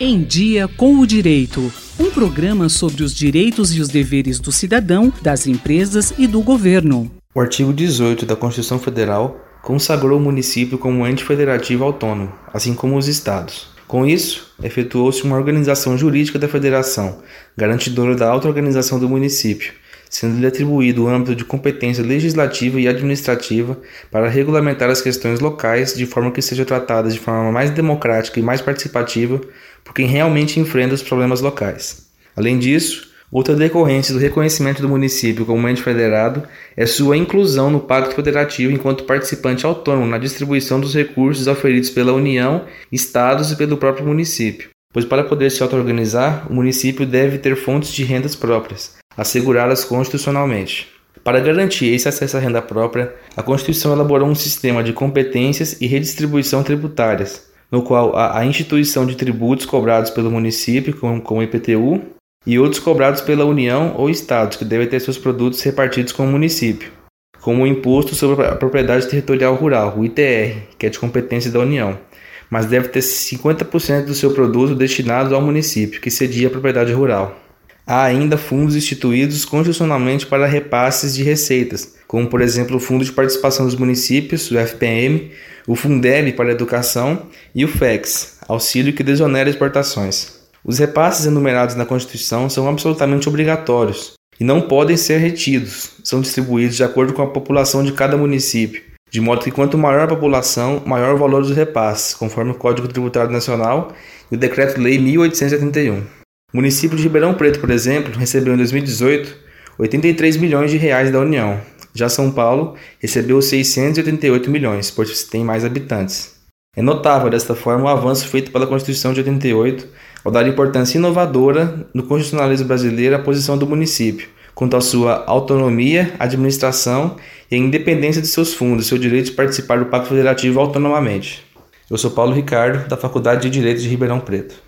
Em Dia com o Direito. Um programa sobre os direitos e os deveres do cidadão, das empresas e do governo. O artigo 18 da Constituição Federal consagrou o município como ente federativo autônomo, assim como os estados. Com isso, efetuou-se uma organização jurídica da federação, garantidora da auto-organização do município, sendo-lhe atribuído o âmbito de competência legislativa e administrativa para regulamentar as questões locais de forma que seja tratada de forma mais democrática e mais participativa por quem realmente enfrenta os problemas locais. Além disso, outra decorrência do reconhecimento do município como ente federado é sua inclusão no Pacto Federativo enquanto participante autônomo na distribuição dos recursos oferidos pela União, Estados e pelo próprio município. Pois para poder se auto-organizar, o município deve ter fontes de rendas próprias, asseguradas constitucionalmente. Para garantir esse acesso à renda própria, a Constituição elaborou um sistema de competências e redistribuição tributárias, no qual há a instituição de tributos cobrados pelo município, como, como IPTU, e outros cobrados pela União ou Estados, que devem ter seus produtos repartidos com o município, como o Imposto sobre a Propriedade Territorial Rural, o ITR, que é de competência da União, mas deve ter 50% do seu produto destinado ao município, que cedia a propriedade rural. Há ainda fundos instituídos constitucionalmente para repasses de receitas, como por exemplo o Fundo de Participação dos Municípios, o FPM, o Fundeb para a Educação e o FEX, auxílio que desonera exportações. Os repasses enumerados na Constituição são absolutamente obrigatórios e não podem ser retidos, são distribuídos de acordo com a população de cada município, de modo que quanto maior a população, maior o valor dos repasses, conforme o Código Tributário Nacional e o Decreto-Lei 1881. O município de Ribeirão Preto, por exemplo, recebeu em 2018 83 milhões de reais da União. Já São Paulo recebeu 688 milhões, pois tem mais habitantes. É notável desta forma o avanço feito pela Constituição de 88 ao dar importância inovadora no constitucionalismo brasileiro à posição do município, quanto à sua autonomia, administração e independência de seus fundos, seu direito de participar do Pacto Federativo autonomamente. Eu sou Paulo Ricardo, da Faculdade de Direito de Ribeirão Preto.